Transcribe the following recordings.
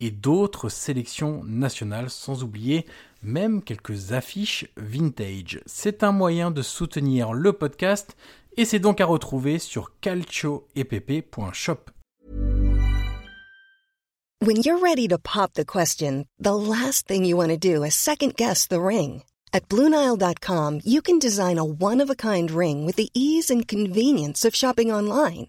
et d'autres sélections nationales, sans oublier même quelques affiches vintage. C'est un moyen de soutenir le podcast et c'est donc à retrouver sur calcioepp.shop. When you're ready to pop the question, the last thing you want to do is second guess the ring. At BlueNile.com, you can design a one-of-a-kind ring with the ease and convenience of shopping online.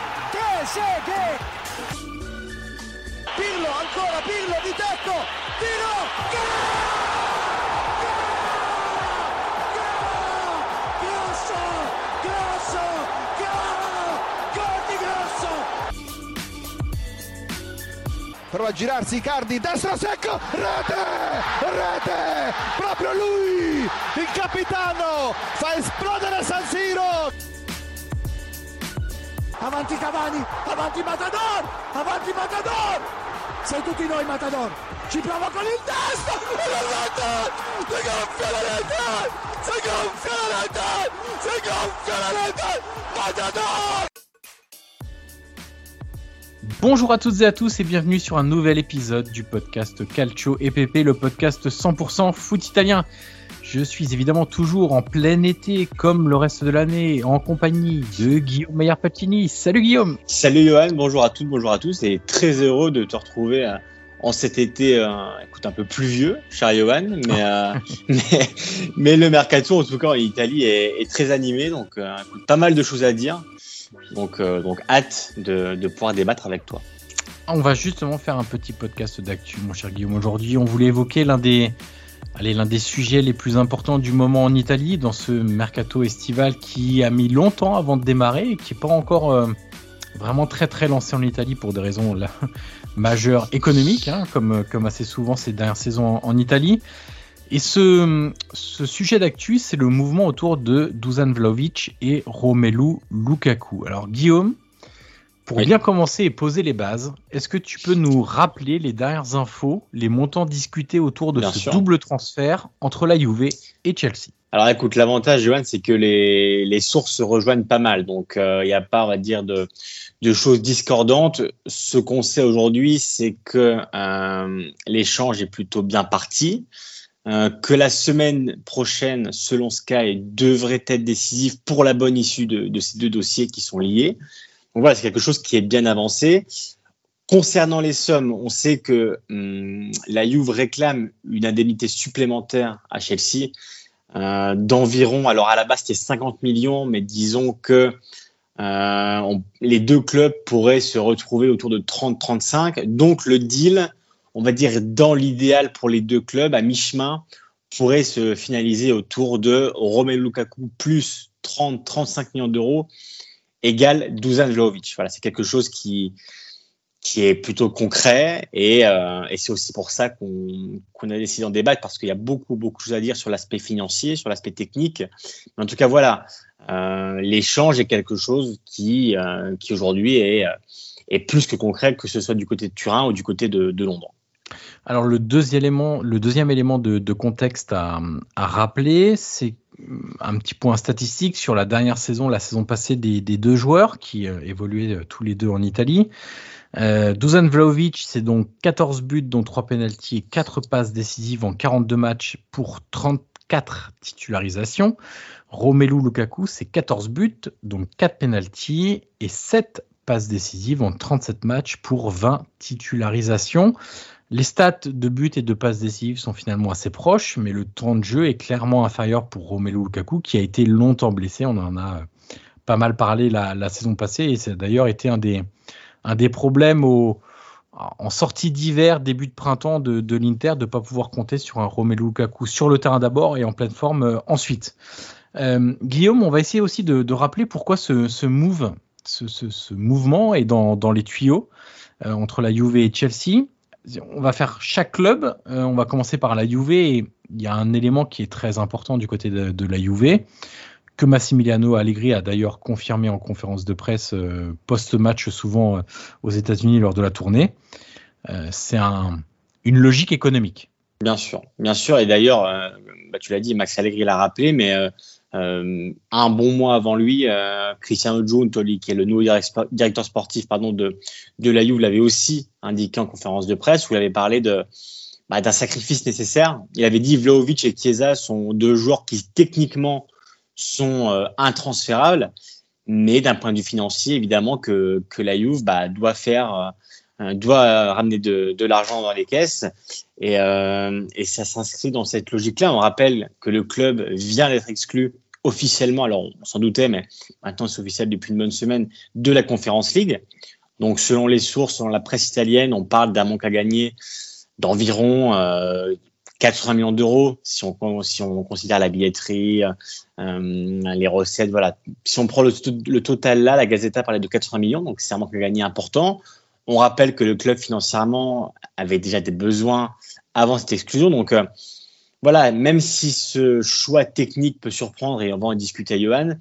Trezeguet! Pirlo, ancora Pirlo di tecco, tiro, Grosso, grosso, gol di grosso! Prova a girarsi Icardi, destro secco, rete, rete, proprio lui, il capitano, fa esplodere San Siro. Avanti Cavani, avanti Matador, avanti Matador, sei tutti noi Matador, ci prova con il testo, e la rete, si gonfia la rete, si gonfia la rete, si gonfia la rete, Matador! Bonjour à toutes et à tous et bienvenue sur un nouvel épisode du podcast Calcio EPP, le podcast 100% foot italien. Je suis évidemment toujours en plein été, comme le reste de l'année, en compagnie de Guillaume Maillard-Patini. Salut Guillaume Salut Johan, bonjour à toutes, bonjour à tous, et très heureux de te retrouver euh, en cet été, euh, écoute, un peu pluvieux, cher Johan, mais, euh, mais, mais, le mercato, en tout cas en Italie, est, est très animé, donc euh, écoute, pas mal de choses à dire. Donc, donc hâte de, de pouvoir débattre avec toi. On va justement faire un petit podcast d'actu, mon cher Guillaume. Aujourd'hui, on voulait évoquer l'un des Allez, l'un des sujets les plus importants du moment en Italie, dans ce mercato estival qui a mis longtemps avant de démarrer et qui n'est pas encore euh, vraiment très très lancé en Italie pour des raisons majeures économiques, hein, comme, comme assez souvent ces dernières saisons en, en Italie. Et ce, ce sujet d'actu, c'est le mouvement autour de Dusan Vlaovic et Romelu Lukaku. Alors Guillaume, pour bien commencer et poser les bases, est-ce que tu peux nous rappeler les dernières infos, les montants discutés autour de Bien ce sûr. double transfert entre la Juve et Chelsea? Alors écoute, l'avantage, Johan, c'est que les, les sources se rejoignent pas mal. Donc il n'y a pas, on va dire, de, de choses discordantes. Ce qu'on sait aujourd'hui, c'est que euh, l'échange est plutôt bien parti. Euh, que la semaine prochaine, selon Sky, devrait être décisive pour la bonne issue de, de ces deux dossiers qui sont liés. Voilà, c'est quelque chose qui est bien avancé. Concernant les sommes, on sait que hum, la Juve réclame une indemnité supplémentaire à Chelsea euh, d'environ, alors à la base c'était 50 millions, mais disons que euh, les deux clubs pourraient se retrouver autour de 30-35. Donc le deal, on va dire dans l'idéal pour les deux clubs, à mi-chemin, pourrait se finaliser autour de Romelu Lukaku plus 30-35 millions d'euros égale Dusan Vlahovic. Voilà, c'est quelque chose qui, qui est plutôt concret et, euh, et c'est aussi pour ça qu'on a décidé d'en débattre parce qu'il y a beaucoup beaucoup de choses à dire sur l'aspect financier, sur l'aspect technique. En tout cas, voilà, euh, l'échange est quelque chose qui, euh, qui aujourd'hui est, est plus que concret, que ce soit du côté de Turin ou du côté de, de Londres. Alors le deuxième élément, le deuxième élément de, de contexte à, à rappeler, c'est un petit point statistique sur la dernière saison, la saison passée des, deux joueurs qui euh, évoluaient euh, tous les deux en Italie. Euh, Dusan Vlaovic, c'est donc 14 buts, dont 3 pénalties et 4 passes décisives en 42 matchs pour 34 titularisations. Romelu Lukaku, c'est 14 buts, donc 4 pénalties et 7 passes décisives en 37 matchs pour 20 titularisations. Les stats de buts et de passes décisives sont finalement assez proches, mais le temps de jeu est clairement inférieur pour Romelu Lukaku, qui a été longtemps blessé. On en a pas mal parlé la, saison passée, et c'est d'ailleurs été un des, un des problèmes en sortie d'hiver, début de printemps de, l'Inter, de ne pas pouvoir compter sur un Romelu Lukaku sur le terrain d'abord et en pleine forme euh, ensuite. Euh, Guillaume, on va essayer aussi de, rappeler pourquoi ce, ce mouvement est dans, dans les tuyaux euh, entre la Juve et Chelsea on va faire chaque club. Euh, on va commencer par la Juve il y a un élément qui est très important du côté de, de la Juve que Massimiliano Allegri a d'ailleurs confirmé en conférence de presse euh, post-match souvent euh, aux États-Unis lors de la tournée. C'est un, une logique économique. Bien sûr, bien sûr. Et d'ailleurs, bah, tu l'as dit, Max Allegri l'a rappelé, mais euh, un bon mois avant lui, euh, Cristiano Giuntoli, qui est le nouveau directeur sportif pardon, de, de la Juve, l'avait aussi indiqué en conférence de presse, où il avait parlé de bah, d'un sacrifice nécessaire. Il avait dit Vlaovic et Chiesa sont deux joueurs qui techniquement sont euh, intransférables, mais d'un point de vue financier, évidemment que, que la Juve bah, doit faire euh, doit ramener de, l'argent dans les caisses et, et ça s'inscrit dans cette logique-là. On rappelle que le club vient d'être exclu officiellement, alors on s'en doutait, mais maintenant c'est officiel depuis une bonne semaine, de la Conférence League. Donc selon les sources, selon la presse italienne, on parle d'un manque à gagner d'environ euh, 80 millions d'euros si on, si on considère la billetterie, euh, les recettes, voilà. Si on prend le, le, total là, la Gazeta parlait de 80 millions, donc c'est un manque à gagner important. On rappelle que le club financièrement avait déjà des besoins avant cette exclusion, donc euh, voilà, même si ce choix technique peut surprendre et on va en discuter à Johan,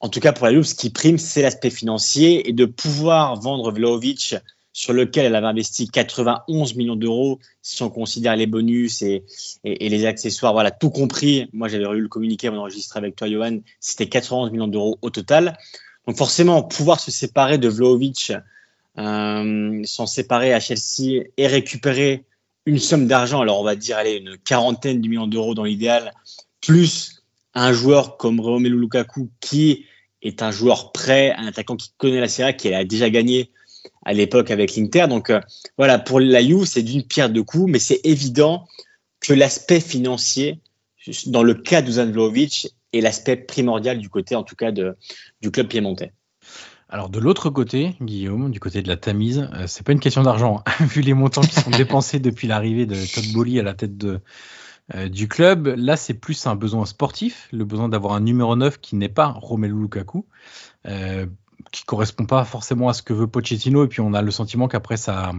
en tout cas pour la Juve, ce qui prime, c'est l'aspect financier et de pouvoir vendre Vlaovic sur lequel elle avait investi 91 millions d'euros si on considère les bonus et, les accessoires, voilà, tout compris. Moi, j'avais eu le communiqué, on enregistré avec toi, Johan, c'était 91 millions d'euros au total. Donc forcément, pouvoir se séparer de Vlaovic, euh, s'en séparer à Chelsea et récupérer une somme d'argent, alors on va dire allez, une quarantaine de millions d'euros dans l'idéal, plus un joueur comme Romelu Lukaku qui est un joueur prêt, un attaquant qui connaît la Serie A, qui a déjà gagné à l'époque avec l'Inter. Donc euh, voilà, pour la Juve, c'est d'une pierre deux coups, mais c'est évident que l'aspect financier, dans le cas d'Uzan est l'aspect primordial du côté, en tout cas, du club piémontais. Alors de l'autre côté, Guillaume, du côté de la Tamise, euh, c'est pas une question d'argent, hein. vu les montants qui sont dépensés depuis l'arrivée de Todd Bowley à la tête de, euh, du club. Là, c'est plus un besoin sportif, le besoin d'avoir un numéro 9 qui n'est pas Romelu Lukaku, euh, qui correspond pas forcément à ce que veut Pochettino, et puis on a le sentiment qu'après sa,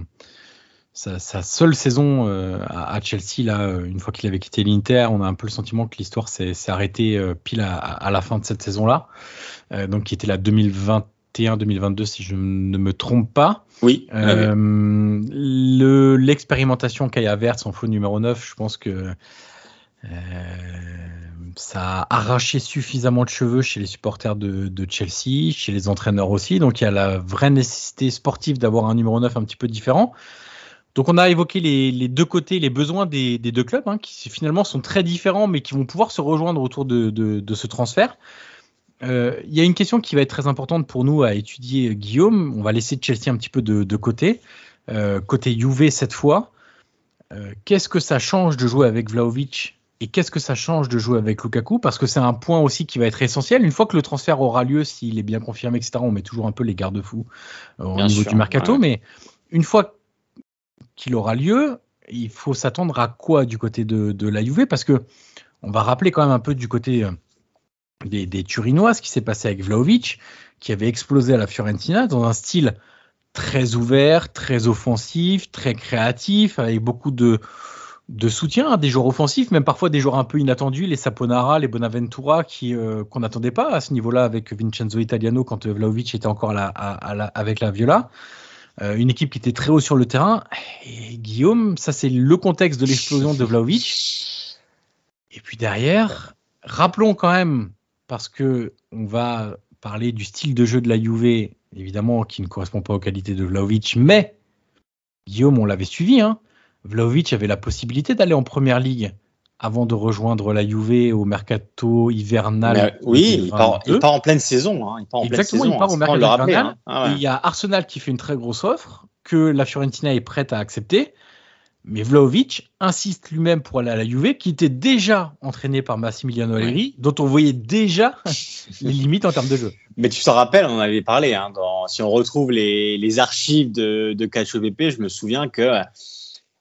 sa, seule saison euh, à, Chelsea, là, une fois qu'il avait quitté l'Inter, on a un peu le sentiment que l'histoire s'est arrêtée euh, pile à, à, la fin de cette saison-là, euh, donc qui était la 2020 2021-2022 si je ne me trompe pas. Oui. Euh, le l'expérimentation Kaya Vert, son faux numéro 9, je pense que euh, ça a arraché suffisamment de cheveux chez les supporters de, de, Chelsea, chez les entraîneurs aussi. Donc il y a la vraie nécessité sportive d'avoir un numéro 9 un petit peu différent. Donc on a évoqué les, les deux côtés, les besoins des, des deux clubs, hein, qui finalement sont très différents, mais qui vont pouvoir se rejoindre autour de, de, de ce transfert. Il euh, y a une question qui va être très importante pour nous à étudier, Guillaume. On va laisser Chelsea un petit peu de, de côté. Euh, côté Juve cette fois, euh, qu'est-ce que ça change de jouer avec Vlaovic et qu'est-ce que ça change de jouer avec Lukaku? Parce que c'est un point aussi qui va être essentiel. Une fois que le transfert aura lieu, s'il est bien confirmé, etc., on met toujours un peu les garde-fous au bien niveau sûr, du mercato. Ouais. Mais une fois qu'il aura lieu, il faut s'attendre à quoi du côté de, de, la Juve? Parce que on va rappeler quand même un peu du côté des, des Turinois, ce qui s'est passé avec Vlaovic, qui avait explosé à la Fiorentina dans un style très ouvert, très offensif, très créatif, avec beaucoup de, de soutien, hein, des joueurs offensifs, même parfois des joueurs un peu inattendus, les Saponara, les Bonaventura, qui euh, qu'on n'attendait pas à ce niveau-là avec Vincenzo Italiano quand euh, Vlaovic était encore là, avec la Viola. Euh, une équipe qui était très haut sur le terrain. Et Guillaume, ça c'est le contexte de l'explosion de Vlaovic. Et puis derrière, rappelons quand même, parce que on va parler du style de jeu de la Juve, évidemment, qui ne correspond pas aux qualités de Vlaovic, mais Guillaume, on l'avait suivi, hein. Vlaovic avait la possibilité d'aller en première ligue avant de rejoindre la Juve au mercato hivernal. oui, il part, en pleine saison. Hein. Il part en Exactement, pleine il part au mercato hivernal. Hein. Ah il y a Arsenal qui fait une très grosse offre que la Fiorentina est prête à accepter. Mais Vlaovic insiste lui-même pour aller à la Juve, qui était déjà entraîné par Massimiliano Allegri, dont on voyait déjà les limites en termes de jeu. Mais tu t'en rappelles, on en avait parlé. Hein, si on retrouve les, archives de, de Calcio je me souviens que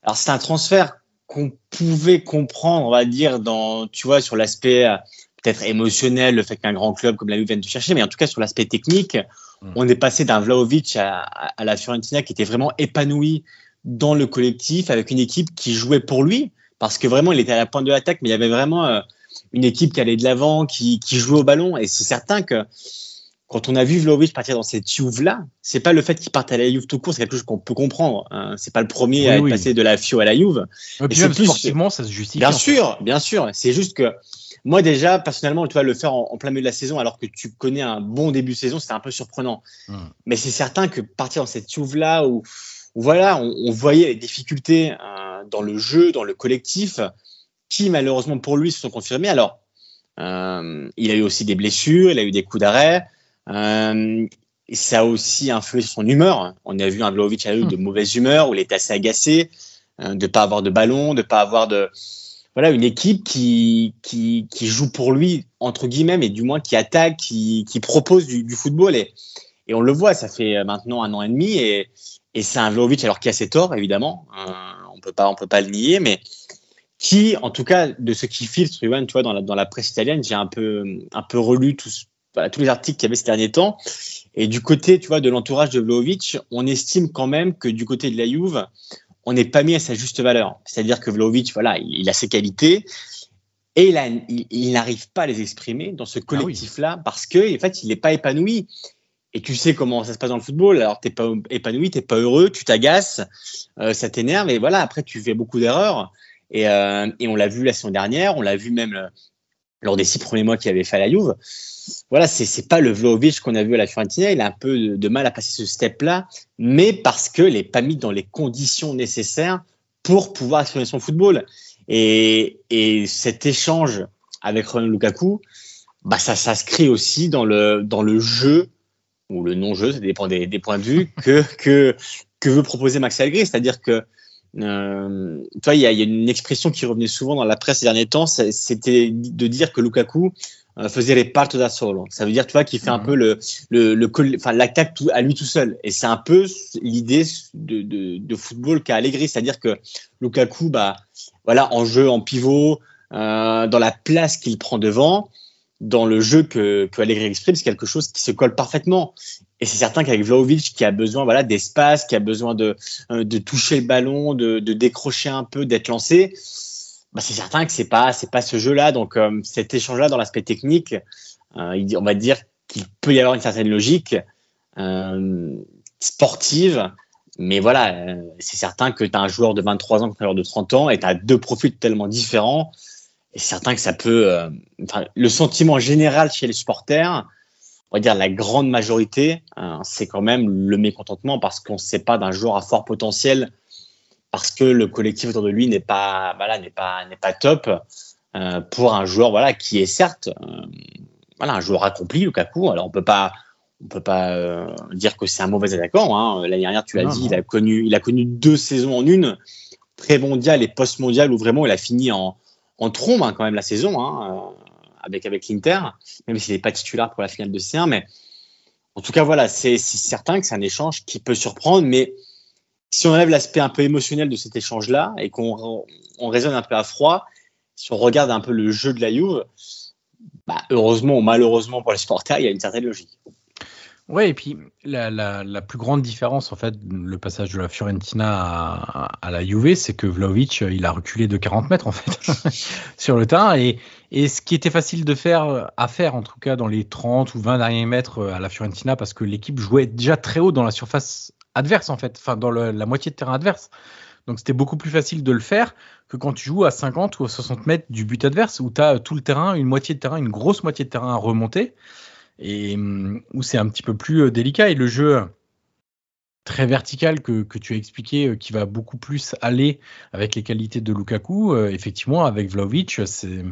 alors c'est un transfert qu'on pouvait comprendre, on va dire, dans, tu vois, sur l'aspect euh, peut-être émotionnel, le fait qu'un grand club comme la Juve vienne te chercher, mais en tout cas sur l'aspect technique, mm. on est passé d'un Vlaovic à, à, la Fiorentina qui était vraiment épanoui dans le collectif, avec une équipe qui jouait pour lui, parce que vraiment il était à la pointe de l'attaque, mais il y avait vraiment euh, une équipe qui allait de l'avant, qui, qui jouait au ballon, et c'est certain que quand on a vu Vlaovic partir dans cette Juve-là, c'est pas le fait qu'il parte à la Juve tout court, c'est quelque chose qu'on peut comprendre. Hein. C'est pas le premier à être passé de la Fio à la Juve. Et puis même sportivement, ça se justifie. Bien sûr, bien sûr. C'est juste que moi déjà, personnellement, tu vas le faire en, plein milieu de la saison, alors que tu connais un bon début de saison, c'était un peu surprenant. Hmm. Mais c'est certain que partir dans cette Juve-là, où, voilà, on, voyait les difficultés euh, dans le jeu, dans le collectif, qui malheureusement pour lui se sont confirmées. Alors, euh, il a eu aussi des blessures, il a eu des coups d'arrêt. Euh, ça a aussi influé sur son humeur. On a vu un Vlaovic à eu de hmm. mauvaise humeur, où il est assez agacé euh, de pas avoir de ballon, de pas avoir de voilà une équipe qui, qui, qui joue pour lui entre guillemets, mais du moins qui attaque, qui, qui propose du, du football et, et on le voit, ça fait maintenant un an et demi et, et c'est un Vlaovic alors qui a ses torts évidemment, euh, on peut pas on peut pas le nier, mais qui en tout cas de ce qui filtre, tu vois dans la, dans la presse italienne, j'ai un peu un peu relu tout, tous les articles qu'il y avait ces derniers temps. Et du côté, tu vois, de l'entourage de Vlaovic, on estime quand même que du côté de la Juve, on n'est pas mis à sa juste valeur. C'est-à-dire que Vlaovic, voilà, il, a ses qualités et il, n'arrive pas à les exprimer dans ce ah collectif-là parce que, en fait, il n'est pas épanoui. Et tu sais comment ça se passe dans le football. Alors, t'es pas épanoui, t'es pas heureux, tu t'agaces, euh, ça t'énerve. Et voilà, après, tu fais beaucoup d'erreurs. Et, euh, et, on l'a vu la saison dernière, on l'a vu même euh, lors des six premiers mois qu'il avait fait à la Juve voilà, c'est pas le Vlaovic qu'on a vu à la Fiorentina. Il a un peu de, mal à passer ce step-là, mais parce que n'est pas mis dans les conditions nécessaires pour pouvoir exprimer son football. Et, cet échange avec Ronald Lukaku, bah ça s'inscrit aussi dans le, dans le jeu, ou le non-jeu, ça dépend des, points de vue, que, que, que veut proposer Max Allegri. C'est-à-dire que euh, toi, il y, a, une expression qui revenait souvent dans la presse ces derniers temps, c'était de dire que Lukaku euh, faisait les parts da solo. Ça veut dire, tu vois, qu'il fait un mhm. peu le, le, le enfin, l'attaque à lui tout seul. Et c'est un peu l'idée de, de, de football qu'a Allegri, c'est-à-dire que Lukaku, bah, voilà, en jeu, en pivot, euh, dans la place qu'il prend devant, dans le jeu que, que Allegri exprime, c'est quelque chose qui se colle parfaitement. Et c'est certain qu'avec Vlaovic, qui a besoin voilà d'espace, qui a besoin de, euh, de toucher le ballon, de, de décrocher un peu, d'être lancé, bah, c'est certain que c'est pas pas ce jeu-là. Donc euh, cet échange-là dans l'aspect technique, euh, on va dire qu'il peut y avoir une certaine logique sportive, mais voilà, c'est certain que tu as un joueur de 23 ans un joueur de 30 ans et tu as deux profils tellement différents. Et c'est certain que ça peut. le sentiment général chez les supporters, on va dire la grande majorité, c'est quand même le mécontentement parce qu'on ne sait pas d'un joueur à fort potentiel parce que le collectif autour de lui n'est pas, voilà, n'est pas, n'est pas top euh, pour un joueur, voilà, qui est certes, euh, voilà, un joueur accompli, Lukaku. Alors on peut pas, on peut pas euh, dire que c'est un mauvais attaquant. Hein. L'année dernière, tu l'as dit, il a connu, il a connu deux saisons en une, pré-mondial et post-mondial, où vraiment il a fini en, en trombe hein, quand même la saison hein, avec avec l'Inter, même s'il n'est pas titulaire pour la finale de C1, mais en tout cas voilà, c'est certain que c'est un échange qui peut surprendre, mais si on enlève l'aspect un peu émotionnel de cet échange-là et qu'on on raisonne un peu à froid, si on regarde un peu le jeu de la Juve, bah, heureusement ou malheureusement pour les supporters, il y a une certaine logique. Ouais, et puis la, la, plus grande différence, en fait, le passage de la Fiorentina à, la Juve, c'est que Vlaovic, il a reculé de 40 mètres, en fait, sur le terrain. Et, et ce qui était facile de faire, à faire, en tout cas, dans les 30 ou 20 derniers mètres à la Fiorentina, parce que l'équipe jouait déjà très haut dans la surface adverse, en fait, enfin, dans la moitié de terrain adverse. Donc c'était beaucoup plus facile de le faire que quand tu joues à 50 ou à 60 mètres du but adverse, où tu as tout le terrain, une moitié de terrain, une grosse moitié de terrain à remonter et mm, où c'est un petit peu plus euh, délicat. Et le jeu très vertical que, que, tu as expliqué, euh, qui va beaucoup plus aller avec les qualités de Lukaku, euh, effectivement, avec Vlaovic, c'est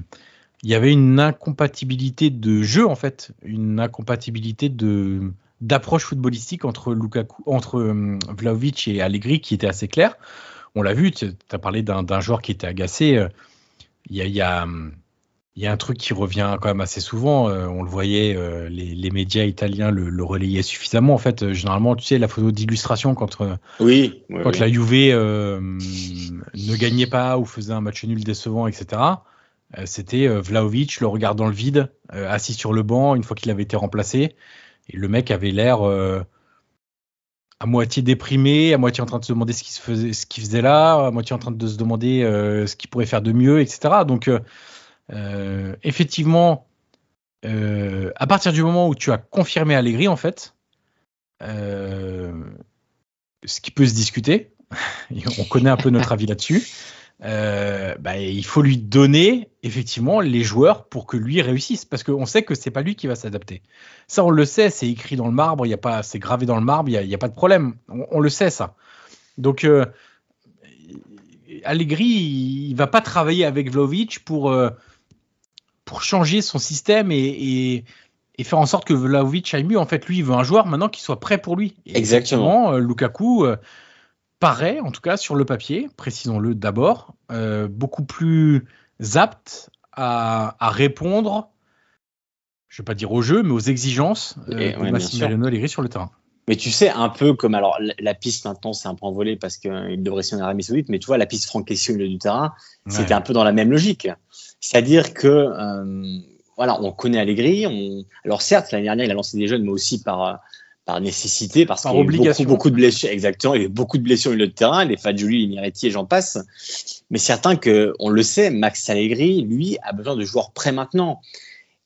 il y avait une incompatibilité de jeu en fait, une incompatibilité de d'approche footballistique entre Lukaku, entre Vlaovic et Allegri qui était assez claire. On l'a vu, tu as parlé d'un joueur qui était agacé. Il y a, il y a il y a un truc qui revient quand même assez souvent. Euh, on le voyait, euh, les, les, médias italiens le, le, relayaient suffisamment. En fait, euh, généralement, tu sais, la photo d'illustration quand, oui, quand oui. la Juve ne gagnait pas ou faisait un match nul décevant, etc. C'était Vlaovic, le regard dans le vide, assis sur le banc une fois qu'il avait été remplacé. Et le mec avait l'air à moitié déprimé, à moitié en train de se demander ce qu'il faisait, ce qu'il faisait là, à moitié en train de se demander ce qu'il pourrait faire de mieux, etc. Donc euh, effectivement, euh, à partir du moment où tu as confirmé Allegri, en fait, euh, ce qui peut se discuter, on connaît un peu notre avis là-dessus, bah, il faut lui donner effectivement les joueurs pour que lui réussisse, parce qu'on sait que c'est pas lui qui va s'adapter. Ça, on le sait, c'est écrit dans le marbre, y a pas, c'est gravé dans le marbre, il n'y a, pas de problème, on, le sait ça. Donc Allegri, il va pas travailler avec Vlaovic pour pour changer son système et, et, et, faire en sorte que Vlaovic aille mieux. En fait, lui, il veut un joueur maintenant qui soit prêt pour lui. Et Exactement. Euh, Lukaku euh, paraît, en tout cas sur le papier, précisons-le d'abord, euh, beaucoup plus apte à, à, répondre, je ne vais pas dire au jeu, mais aux exigences et, de ouais, Massimiliano Allegri sur le terrain. Mais tu sais, un peu comme alors la piste maintenant, c'est un peu envolé parce qu'il devrait signer en Arabie Saoudite, mais tu vois, la piste Franck au milieu du terrain, ouais. c'était un peu dans la même logique. C'est-à-dire que euh, voilà, on connaît Allegri. On... Alors certes, l'année dernière, il a lancé des jeunes, mais aussi par par nécessité, parce par qu'il y a obligation. beaucoup, beaucoup de blessures. Exactement, il y a beaucoup de blessures au milieu de terrain, les Fadjuli, les Miretti et j'en passe. Mais certain que, on le sait, Max Allegri, lui, a besoin de joueurs prêts maintenant.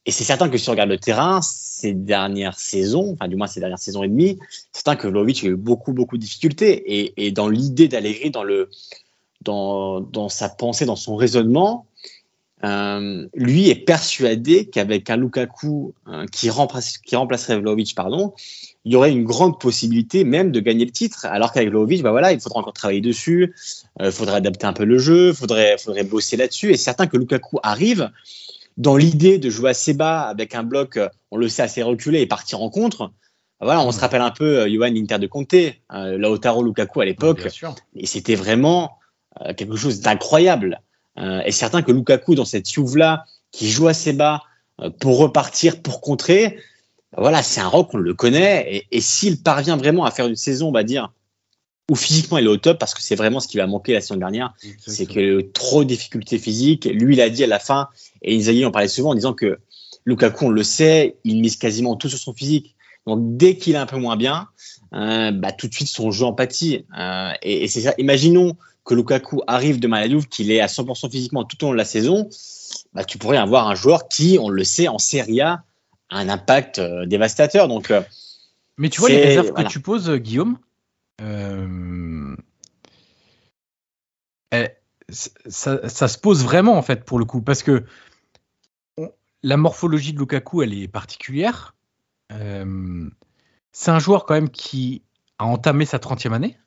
Et c'est certain que si on regarde le terrain, ces dernières saisons, enfin du moins ces dernières saisons et demie, c'est certain que Vlaovic a eu beaucoup beaucoup de difficultés. Et, et dans l'idée d'Allegri, dans le dans, dans sa pensée, dans son raisonnement, euh, lui est persuadé qu'avec un Lukaku euh, qui, remplace, qui remplacerait Vlaovic, pardon, il y aurait une grande possibilité même de gagner le titre. Alors qu'avec Vlaovic, bah voilà, il faudra encore travailler dessus, il euh, faudrait adapter un peu le jeu, faudrait faudrait bosser là-dessus. Et certain que Lukaku arrive dans l'idée de jouer assez bas avec un bloc, on le sait assez reculé et partir en contre. Bah voilà, on se rappelle un peu euh, Johan Inter de Conte, euh, Lautaro Lukaku à l'époque, et c'était vraiment euh, quelque chose d'incroyable. Euh, et certain que Lukaku, dans cette Juve-là, qui joue assez bas euh, pour repartir, pour contrer, voilà, c'est un rock, on le connaît. Et, et s'il parvient vraiment à faire une saison, on va dire, où physiquement il est au top, parce que c'est vraiment ce qui va manquer la saison dernière, c'est que trop de difficultés physiques. Lui, il a dit à la fin, et Inzaghi en parlait souvent en disant que Lukaku, on le sait, il mise quasiment tout sur son physique. Donc dès qu'il est un peu moins bien, euh, bah, tout de suite son jeu empathie. Euh, et, et c'est ça. Imaginons que Lukaku arrive de la Juve, qu'il est à 100% physiquement tout au long de la saison, bah, tu pourrais avoir un joueur qui, on le sait, en Serie A, a un impact euh, dévastateur. Donc, euh, Mais tu vois les réserves voilà. que tu poses, Guillaume euh... Eh, ça, ça, se pose vraiment, en fait, pour le coup, parce que on, la morphologie de Lukaku, elle est particulière. C'est un joueur quand même qui a entamé sa 30e année.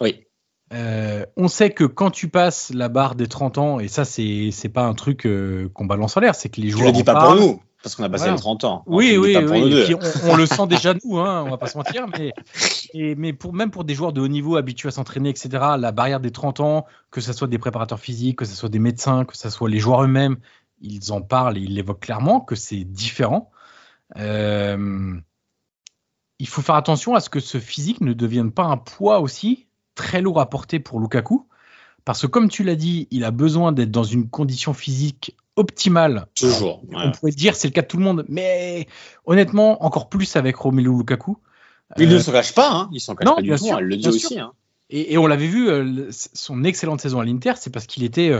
Oui. Euh, on sait que quand tu passes la barre des 30 ans, et ça, c'est pas un truc euh, qu'on balance en l'air, c'est que les joueurs. Je le dis pas parlent. pour nous, parce qu'on a passé voilà. les 30 ans. Oui, oui, oui. Puis on, on, le sent déjà nous, hein, on va pas se mentir, mais, et, mais pour, même pour des joueurs de haut niveau habitués à s'entraîner, etc., la barrière des 30 ans, que ce soit des préparateurs physiques, que ce soit des médecins, que ce soit les joueurs eux-mêmes, ils en parlent et ils l'évoquent clairement que c'est différent. Euh, il faut faire attention à ce que ce physique ne devienne pas un poids aussi très lourd à porter pour Lukaku. Parce que comme tu l'as dit, il a besoin d'être dans une condition physique optimale. Toujours. On pourrait dire c'est le cas de tout le monde, mais honnêtement, encore plus avec Romelu Lukaku. Il ne se cache pas, hein. il s'en cache pas du tout, elle le dit aussi. Hein. Et, on l'avait vu, son excellente saison à l'Inter, c'est parce qu'il était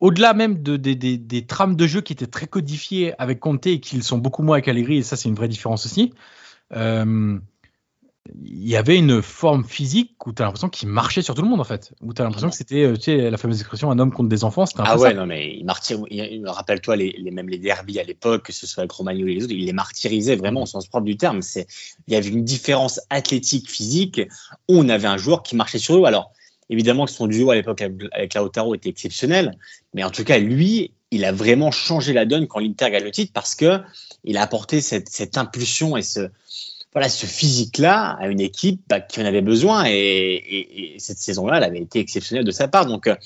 au-delà même de, des trames de jeu qui étaient très codifiées avec Conte et qui sont beaucoup moins avec Allegri, et ça c'est une vraie différence aussi. Euh, il y avait une forme physique où tu as l'impression qu'il marchait sur tout le monde en fait. Où tu as l'impression que c'était euh, tu sais, la fameuse expression un homme contre des enfants. Ah ouais, non mais il martyr... rappelle-toi les, les, même les derbies à l'époque, que ce soit avec Romagnoli et les autres, il les martyrisait vraiment au sens propre du terme. C'est, il y avait une différence athlétique, physique, où on avait un joueur qui marchait sur eux. Alors évidemment que son duo à l'époque avec Lautaro était exceptionnel, mais en tout cas lui, il a vraiment changé la donne quand l'Inter gagne le titre parce que il a apporté cette, cette impulsion et ce voilà, ce physique-là à une équipe bah, qui en avait besoin. Et, cette saison-là, elle avait été exceptionnelle de sa part. Donc, euh,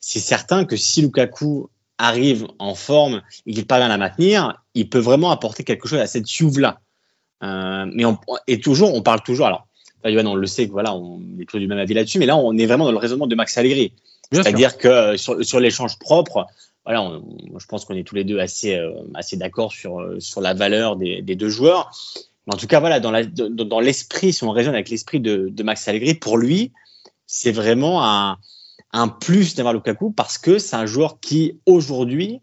c'est certain que si Lukaku arrive en forme et qu'il parvient à la maintenir, il peut vraiment apporter quelque chose à cette Juve-là. Euh, mais on, et toujours, on parle toujours. Alors, on le sait que voilà, on est toujours du même avis là-dessus, mais là, on est vraiment dans le raisonnement de Max Allegri. C'est-à-dire que euh, sur, sur l'échange propre, voilà, je pense qu'on est tous les deux assez, assez d'accord sur, sur la valeur des, des deux joueurs en tout cas, voilà, dans, dans, l'esprit, si on raisonne avec l'esprit de, Max Allegri, pour lui, c'est vraiment un, un plus d'avoir Lukaku parce que c'est un joueur qui, aujourd'hui,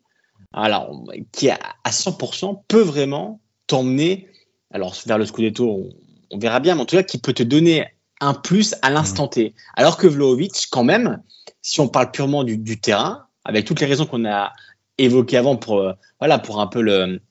alors, qui à 100% peut vraiment t'emmener, alors vers le Scudetto, on, verra bien, mais en tout cas, qui peut te donner un plus à l'instant T. Alors que Vlaovic, quand même, si on parle purement du, du terrain, avec toutes les raisons qu'on a évoquées avant pour, euh, voilà, pour un peu le,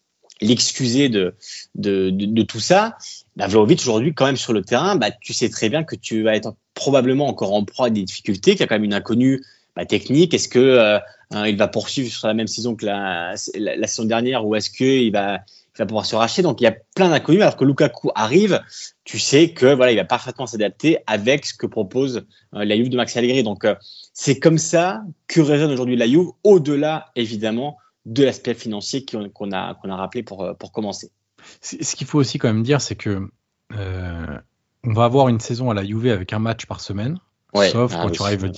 l'excuser de, de, tout ça, bah, Vlaovic aujourd'hui quand même sur le terrain, bah, tu sais très bien que tu vas être probablement encore en proie à des difficultés, qu'il y a quand même une inconnue bah, technique. Est-ce que euh, hein, il va poursuivre sur la même saison que la, la, saison dernière ou est-ce qu'il va, il va pouvoir se racheter? Donc il y a plein d'inconnus alors que Lukaku arrive, tu sais que voilà, il va parfaitement s'adapter avec ce que propose euh, la Juve de Max Allegri. Donc euh, c'est comme ça que résonne aujourd'hui la Juve, au-delà évidemment de l'aspect financier qu'on a, qu'on a rappelé pour, euh, pour commencer. Ce qu'il faut aussi quand même dire, c'est que euh, on va avoir une saison à la Juve avec un match par semaine, sauf ah quand tu arrives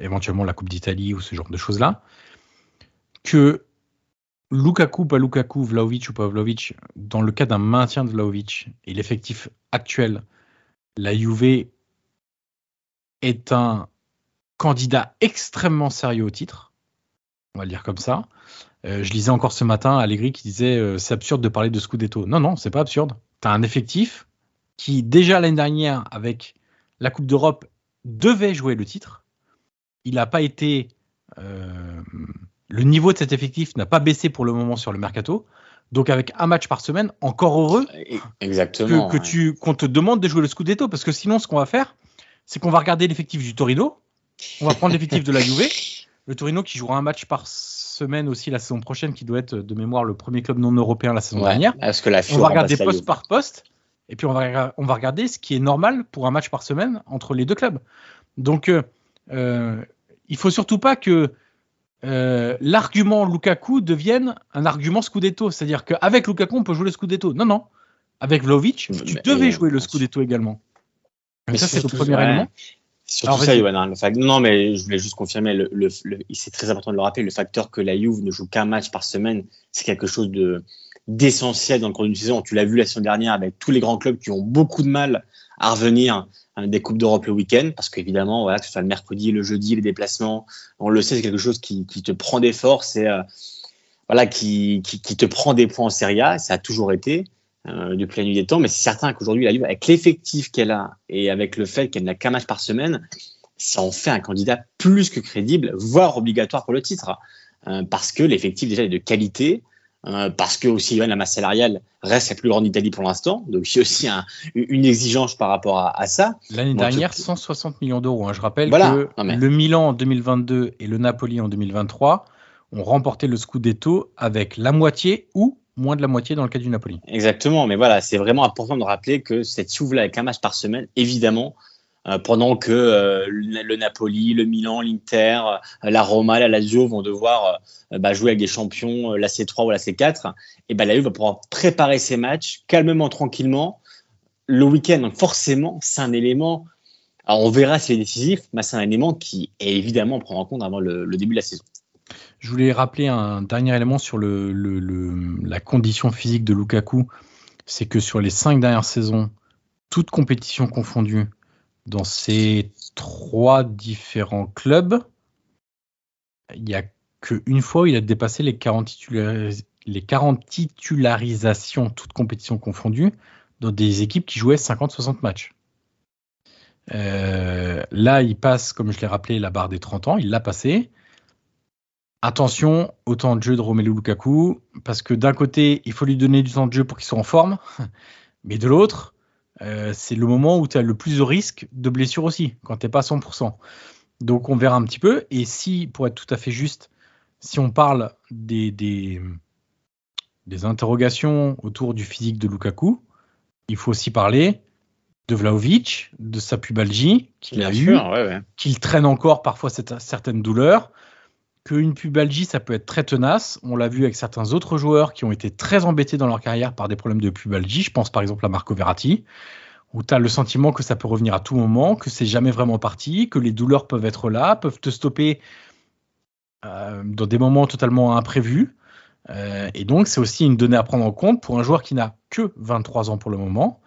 éventuellement la Coupe d'Italie ou ce genre de choses-là. Que Lukaku, pas Lukaku, Vlaovic ou pas Vlaovic, dans le cas d'un maintien de Vlaovic et l'effectif actuel, la Juve est un candidat extrêmement sérieux au titre. On va le dire comme ça. Euh, je lisais encore ce matin Allegri qui disait euh, c'est absurde de parler de Scudetto. Non, non, c'est pas absurde. Tu as un effectif qui, déjà l'année dernière, avec la Coupe d'Europe, devait jouer le titre. Il n'a pas été. Euh, le niveau de cet effectif n'a pas baissé pour le moment sur le mercato. Donc avec un match par semaine, encore heureux Exactement, que, tu qu'on te demande de jouer le Scudetto parce que sinon ce qu'on va faire, c'est qu'on va regarder l'effectif du Torino, on va prendre l'effectif de la Juve, le Torino qui jouera un match par semaine aussi la saison prochaine, qui doit être de mémoire le premier club non européen la saison dernière. Parce que la on va regarder poste par poste, et puis on va, on va regarder ce qui est normal pour un match par semaine entre les deux clubs. Donc, euh, euh il faut surtout pas que euh, l'argument Lukaku devienne un argument Scudetto. C'est-à-dire qu'avec Lukaku, on peut jouer le Scudetto. Non, non. Avec Vlaovic, tu devais jouer le Scudetto également. Mais ça, c'est le premier élément. Surtout ça, Yoann. Hein, non, mais je voulais juste confirmer, le, le, c'est très important de le rappeler, le facteur que la Juve ne joue qu'un match par semaine, c'est quelque chose de d'essentiel dans le cours d'une saison. Tu l'as vu la saison dernière avec tous les grands clubs qui ont beaucoup de mal à revenir hein, des Coupes d'Europe le week-end, parce qu'évidemment, voilà, que ce soit le mercredi, le jeudi, les déplacements, on le sait, c'est quelque chose qui, qui te prend des forces et euh, voilà, qui, qui, qui, te prend des points en Serie A, ça a toujours été euh, depuis la nuit des temps, mais c'est certain qu'aujourd'hui, la Juve, avec l'effectif qu'elle a et avec le fait qu'elle n'a qu'un match par semaine, ça en fait un candidat plus que crédible, voire obligatoire pour le titre, euh, parce que l'effectif déjà est de qualité, euh, parce que aussi la masse salariale reste la plus grande d'Italie pour l'instant, donc il y a aussi un, une exigence par rapport à, à ça. L'année dernière, 160 millions d'euros. Hein. Je rappelle que le Milan en 2022 et le Napoli en 2023 ont remporté le Scudetto avec la moitié ou moins de la moitié dans le cas du Napoli. Exactement, mais voilà, c'est vraiment important de rappeler que cette Juve-là avec un match par semaine, évidemment, euh, pendant que euh, le, Napoli, le Milan, l'Inter, euh, la Roma, la Lazio vont devoir bah, jouer avec des champions, la C3 ou la C4, et ben la Juve va pouvoir préparer ses matchs calmement, tranquillement, le week-end. Donc forcément, c'est un élément. Alors on verra si c'est décisif, mais c'est un élément qui est évidemment prendre en compte avant le début de la saison. Je voulais rappeler un dernier élément sur la condition physique de Lukaku. C'est que sur les cinq dernières saisons, toutes compétitions confondues, dans ces trois différents clubs, il n'y a qu'une fois où il a dépassé les 40, les 40 titularisations, toutes compétitions confondues, dans des équipes qui jouaient 50-60 matchs. Euh, là, il passe, comme je l'ai rappelé, la barre des 30 ans, il l'a passé. Attention au temps de jeu de Romelu Lukaku, parce que d'un côté, il faut lui donner du temps de jeu pour qu'il soit en forme, mais de l'autre, euh, c'est le moment où tu as le plus de risque de blessure aussi, quand tu n'es pas à 100%. Donc on verra un petit peu. Et si, pour être tout à fait juste, si on parle des, des, interrogations autour du physique de Lukaku, il faut aussi parler de Vlaovic, de sa pubalgie qu'il a eu, qu'il traîne encore parfois cette, certaines douleurs, qu'une pubalgie, ça peut être très tenace. On l'a vu avec certains autres joueurs qui ont été très embêtés dans leur carrière par des problèmes de pubalgie. Je pense par exemple à Marco Verratti, où tu as le sentiment que ça peut revenir à tout moment, que c'est jamais vraiment parti, que les douleurs peuvent être là, peuvent te stopper euh, dans des moments totalement imprévus. Euh, et donc, c'est aussi une donnée à prendre en compte pour un joueur qui n'a que 23 ans pour le moment.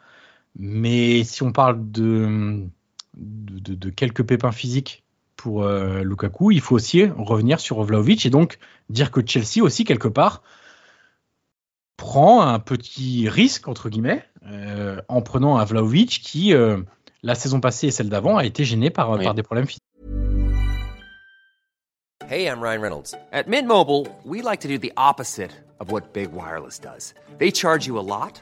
Mais si on parle de, de quelques pépins physiques pour euh, Lukaku, il faut aussi revenir sur Vlaovic et donc dire que Chelsea aussi quelque part prend un petit risque entre guillemets euh, en prenant un Vlaovic qui euh, la saison passée et celle d'avant a été gêné par, oui. par des problèmes physiques. Hey, I'm Ryan Reynolds. At Mint Mobile, we like to do the opposite of what Big Wireless does. They charge you a lot.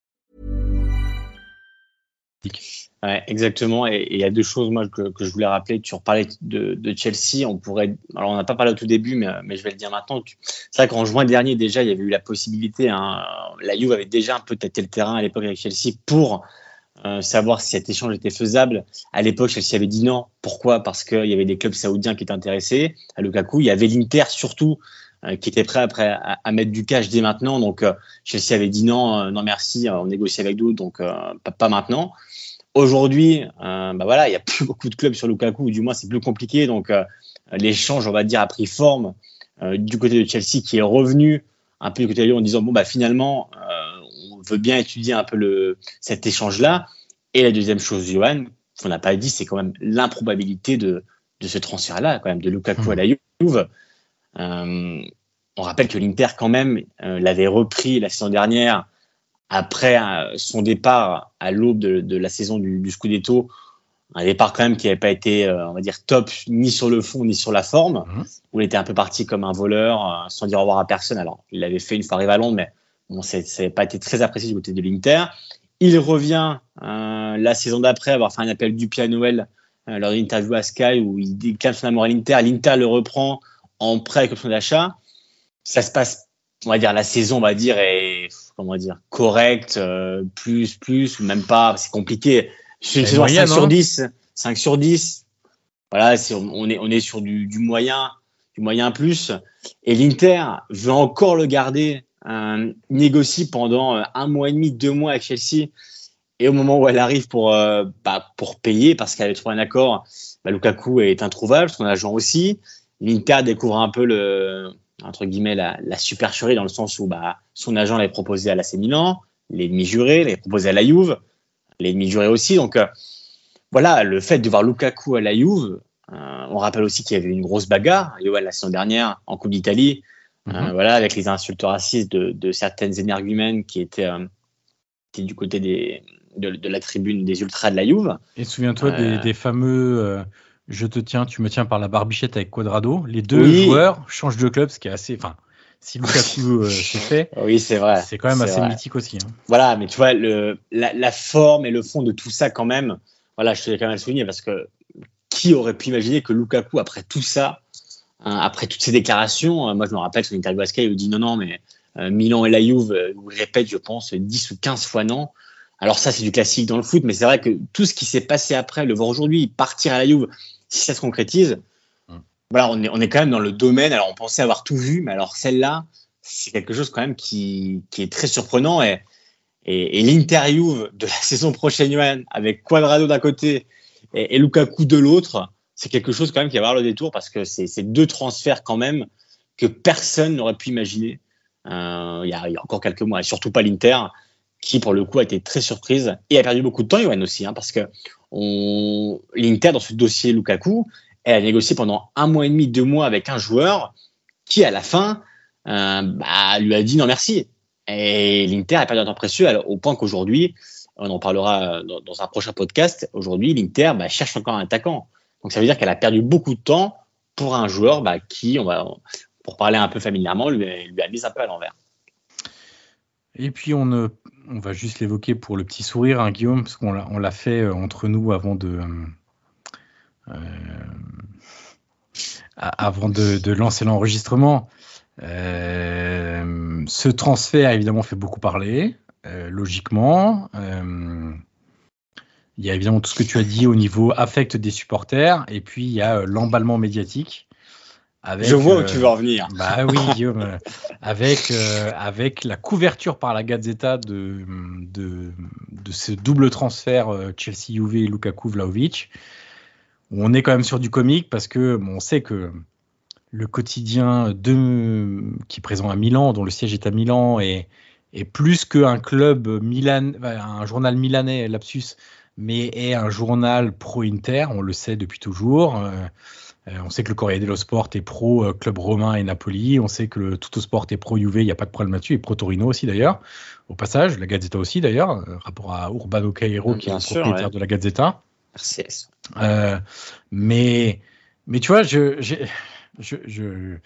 Exactement. Et il y a deux choses moi que, je voulais rappeler. Tu reparlais de, Chelsea. On pourrait. Alors on n'a pas parlé au tout début, mais, je vais le dire maintenant. C'est vrai qu'en juin dernier déjà, il y avait eu la possibilité. Hein, la Juve avait déjà un peu tâté le terrain à l'époque avec Chelsea pour euh, savoir si cet échange était faisable. À l'époque, Chelsea avait dit non. Pourquoi? Parce qu'il y avait des clubs saoudiens qui étaient intéressés à Lukaku. Il y avait l'Inter surtout qui était prêt après à, à, mettre du cash dès maintenant. Donc euh, Chelsea avait dit non, non merci, on négocie avec d'autres, donc pas, pas maintenant. Aujourd'hui, euh, bah voilà, il y a plus beaucoup de clubs sur Lukaku, ou du moins c'est plus compliqué. Donc euh, l'échange, on va dire, a pris forme euh, du côté de Chelsea qui est revenu un peu du côté de Lyon en disant bon bah finalement euh, on veut bien étudier un peu le cet échange-là. Et la deuxième chose, Johan, qu'on n'a pas dit, c'est quand même l'improbabilité de, de ce transfert-là, quand même, de Lukaku à la Juve. Euh, on rappelle que l'Inter, quand même, l'avait repris la saison dernière après euh, son départ à l'aube de, la saison du, du, Scudetto, un départ quand même qui n'avait pas été, euh, on va dire, top ni sur le fond ni sur la forme, mhm. où il était un peu parti comme un voleur, euh, sans dire au revoir à personne. Alors, il l'avait fait une fois arrivé à Londres, mais bon, ça n'avait pas été très apprécié du côté de l'Inter. Il revient la saison d'après avoir fait un appel du pied à Noël lors d'une interview à Sky où il déclare son amour à l'Inter. L'Inter le reprend en prêt avec option d'achat. Ça se passe, on va dire, la saison, on va dire, est comment dire, correct, euh, plus, plus, ou même pas, c'est compliqué. C'est 5 sur 10, 5 sur 10. Voilà, on, est, on est sur du, du moyen, du moyen plus. Et l'Inter veut encore le garder, euh, négocie pendant euh, un mois et demi, deux mois avec Chelsea. Et au moment où elle arrive pour, euh, bah, pour payer, parce qu'elle avait trouvé un accord, bah, Lukaku est introuvable, son agent aussi. L'Inter découvre un peu le, entre guillemets la, la, supercherie dans le sens où bah, son agent l'avait proposé à l'AC Milan, l'ennemi juré, l'avait proposé à la Juve, l'ennemi juré aussi. Donc euh, voilà, le fait de voir Lukaku à la Juve, euh, on rappelle aussi qu'il y avait une grosse bagarre, la saison dernière en Coupe d'Italie, euh, mhm. voilà, avec les insultes racistes de, de certaines énergumènes qui étaient, qui du côté des, de, de, la tribune des ultras de la Juve. Et souviens-toi des, des, fameux je te tiens, tu me tiens par la barbichette avec Quadrado. Les deux joueurs changent de club, ce qui est assez. Enfin, si Lukaku euh, fait, oui, c'est vrai. C'est quand même assez mythique aussi. Hein. Voilà, mais tu vois, le, la, la, forme et le fond de tout ça, quand même, voilà, je te l'ai quand même souligné parce que qui aurait pu imaginer que Lukaku, après tout ça, hein, après toutes ces déclarations, euh, moi je me rappelle son interview à Sky, il dit non, non, mais euh, Milan et la Juve, il répète, je pense, 10 ou 15 fois non. Alors ça, c'est du classique dans le foot, mais c'est vrai que tout ce qui s'est passé après, le voir aujourd'hui, partir à la Juve, si ça se concrétise, mm. voilà, on est, on est quand même dans le domaine. Alors on pensait avoir tout vu, mais alors celle-là, c'est quelque chose quand même qui, qui est très surprenant et, et, et l'interview de la saison prochaine, avec Quadrado d'un côté et, Lukaku de l'autre, c'est quelque chose quand même qui va avoir le détour parce que c'est deux transferts quand même que personne n'aurait pu imaginer euh, il, y a, il, y a, encore quelques mois, et surtout pas l'Inter, qui pour le coup a été très surprise et a perdu beaucoup de temps, Yoann aussi, hein, parce que l'Inter dans ce dossier Lukaku, elle a négocié pendant un mois et demi, deux mois avec un joueur qui à la fin euh, bah, lui a dit non merci. Et l'Inter a perdu un temps précieux au point qu'aujourd'hui, on en parlera dans, un prochain podcast, aujourd'hui l'Inter bah, cherche encore un attaquant. Donc ça veut dire qu'elle a perdu beaucoup de temps pour un joueur bah, qui, on pour parler un peu familièrement, lui, lui a mis un peu à l'envers. Et puis on, on va juste l'évoquer pour le petit sourire, hein, Guillaume, parce qu'on l'a fait euh, entre nous avant de, euh, de, lancer l'enregistrement. Euh, ce transfert évidemment fait beaucoup parler, logiquement. il y a évidemment tout ce que tu as dit au niveau affect des supporters, et puis il y a l'emballement médiatique je vois où tu veux en venir. Euh, bah oui, Guillaume. Euh, avec, euh, avec la couverture par la Gazzetta de, de, de ce double transfert Chelsea-Juve et Lukaku-Vlaovic, on est quand même sur du comique parce que bon, on sait que le quotidien de, qui est présent à Milan, dont le siège est à Milan, est, est plus qu'un club Milan, un journal milanais, lapsus, mais est un journal pro-Inter, on le sait depuis toujours. Euh, on sait que le Corriere dello Sport est pro euh, club romain et Napoli. On sait que le Tutto Sport est pro Juve, il n'y a pas de problème là-dessus, et pro Torino aussi d'ailleurs. Au passage, la Gazzetta aussi d'ailleurs, euh, rapport à Urbano Cairo qui est le propriétaire de la Gazzetta. Merci. mais, mais tu vois, je, je,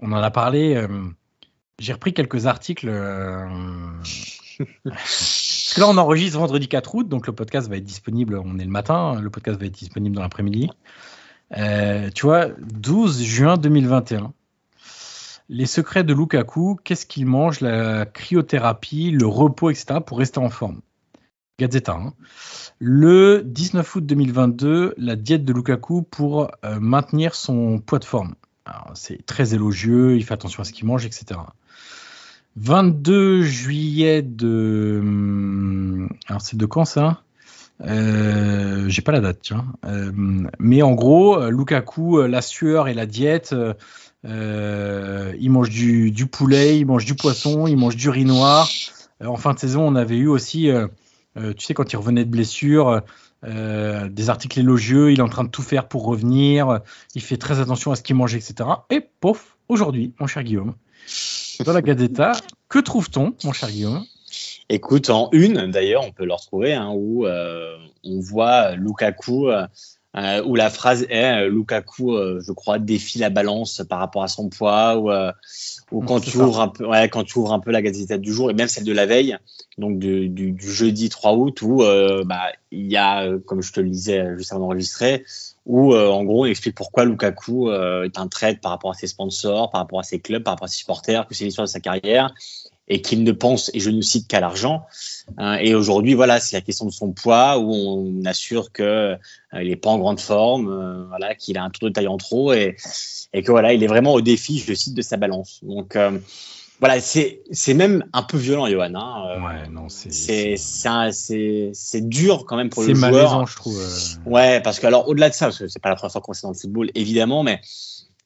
on en a parlé. j'ai repris quelques articles. Parce que là, on enregistre vendredi 4 août, donc le podcast va être disponible. On est le matin, le podcast va être disponible dans l'après-midi. Euh, tu vois, 12 juin 2021. Les secrets de Lukaku, qu'est-ce qu'il mange, la cryothérapie, le repos, etc. pour rester en forme. Gazeta. Hein. Le 19 août 2022, la diète de Lukaku pour euh, maintenir son poids de forme. C'est très élogieux, il fait attention à ce qu'il mange, etc. 22 juillet de. Hum, alors c'est de quand ça? Euh, j'ai pas la date, tiens. Euh, mais en gros, euh, Lukaku, la sueur et la diète, il mange du, poulet, il mange du poisson, il mange du riz noir. en fin de saison, on avait eu aussi, tu sais, quand il revenait de blessure, des articles élogieux, il est en train de tout faire pour revenir, il fait très attention à ce qu'il mange, etc. Et pof, aujourd'hui, mon cher Guillaume, dans la Gadeta, que trouve-t-on, mon cher Guillaume? Écoute, en une, d'ailleurs, on peut le retrouver, hein, où euh, on voit Lukaku, euh, euh, où la phrase est Lukaku, je crois, défie la balance par rapport à son poids, ou, ou quand, tu ouvres un peu, ouais, quand tu ouvres un peu la Gazette du jour, et même celle de la veille, donc du, du, jeudi 3 août, où bah, il y a, comme je te le disais juste avant d'enregistrer, où en gros on explique pourquoi Lukaku est un trade par rapport à ses sponsors, par rapport à ses clubs, par rapport à ses supporters, que c'est l'histoire de sa carrière et qu'il ne pense, et je ne cite qu'à l'argent. Hein, et aujourd'hui, voilà, c'est la question de son poids, où on assure que euh, il n'est pas en grande forme, euh, voilà, qu'il a un tour de taille en trop, et, et que voilà, il est vraiment au défi, je cite, de sa balance. Donc euh, voilà, c'est même un peu violent, Johan. Hein, ouais, non, c'est dur quand même pour le joueur. C'est malaisant, je trouve. Ouais, parce que alors au-delà de ça, parce que c'est pas la première fois qu'on est dans le football, évidemment, mais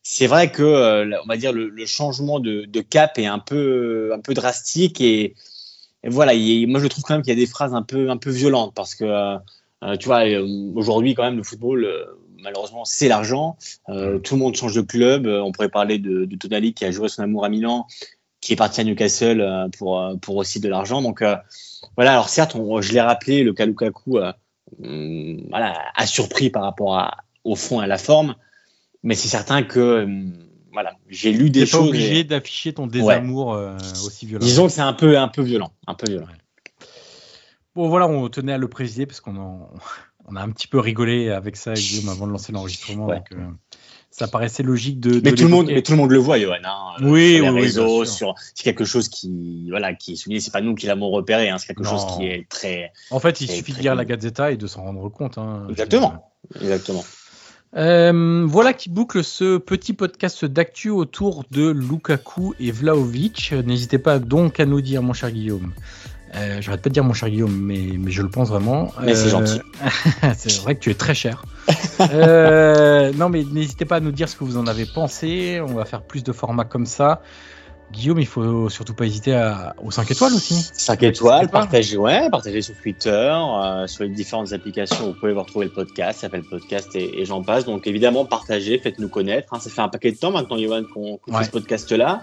c'est vrai que euh, on va dire le, le changement de, de, cap est un peu un peu drastique et, voilà moi je trouve quand même qu'il y a des phrases un peu un peu violentes parce que euh, euh, tu vois aujourd'hui quand même le football malheureusement c'est l'argent. Tout le monde change de club. On pourrait parler de, de, Tonali qui a joué son amour à Milan qui est parti à Newcastle pour pour aussi de l'argent. Donc voilà alors certes je l'ai rappelé le cas Lukaku voilà a surpris par rapport à, au fond et à la forme mais c'est certain que euh, voilà, j'ai lu des choses. pas obligé d'afficher ton désamour euh, aussi violent. Disons que c'est un peu, un peu violent, un peu violent. Bon voilà, on tenait à le préciser parce qu'on on a un petit peu rigolé avec ça, Guillaume, avant de lancer l'enregistrement. Euh, ça paraissait logique de. Mais de tout le monde, mais tout le monde le voit, Johan. Hein, Oui, sur les oui, oui, réseaux, sur c'est quelque chose qui, voilà, qui est souligné. C'est pas nous qui l'avons repéré. Hein, c'est quelque Non. chose qui est très. En fait, il suffit de lire la. Gazeta et de s'en rendre compte. hein. Exactement. Exactement. Euh, voilà qui boucle ce petit podcast d'actu autour de Lukaku et Vlaovic. N'hésitez pas donc à nous dire, mon cher Guillaume. Euh, J'arrête pas de dire mon cher Guillaume, mais, mais je le pense vraiment. Mais c'est gentil. c'est vrai que tu es très cher. Euh, non, mais n'hésitez pas à nous dire ce que vous en avez pensé. On va faire plus de formats comme ça. Guillaume, il faut surtout pas hésiter à, aux 5 étoiles aussi. 5 étoiles, partagez, ouais, partagez sur Twitter, euh, sur les différentes applications, vous pouvez retrouver le podcast, ça s'appelle podcast et, et j'en passe. Donc évidemment, partagez, faites-nous connaître. hein. ça fait un paquet de temps maintenant, Johan, qu'on Ouais. fait ce podcast-là.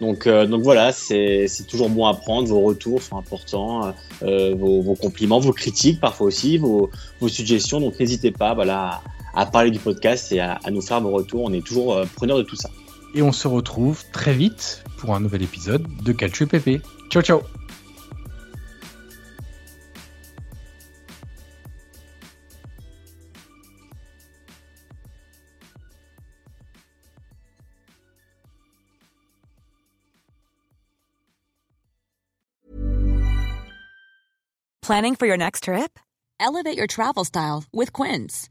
Donc, euh, donc voilà, c'est c'est toujours bon à prendre. Vos retours sont importants, euh, vos, vos compliments, vos critiques parfois aussi, vos, vos suggestions. Donc n'hésitez pas, voilà, à, à parler du podcast et à, à nous faire vos retours. On est toujours euh, preneurs de tout ça. Et on se retrouve très vite pour un nouvel épisode de Calcio PP. Ciao, ciao Planning for your next trip? Elevate your travel style with Quince.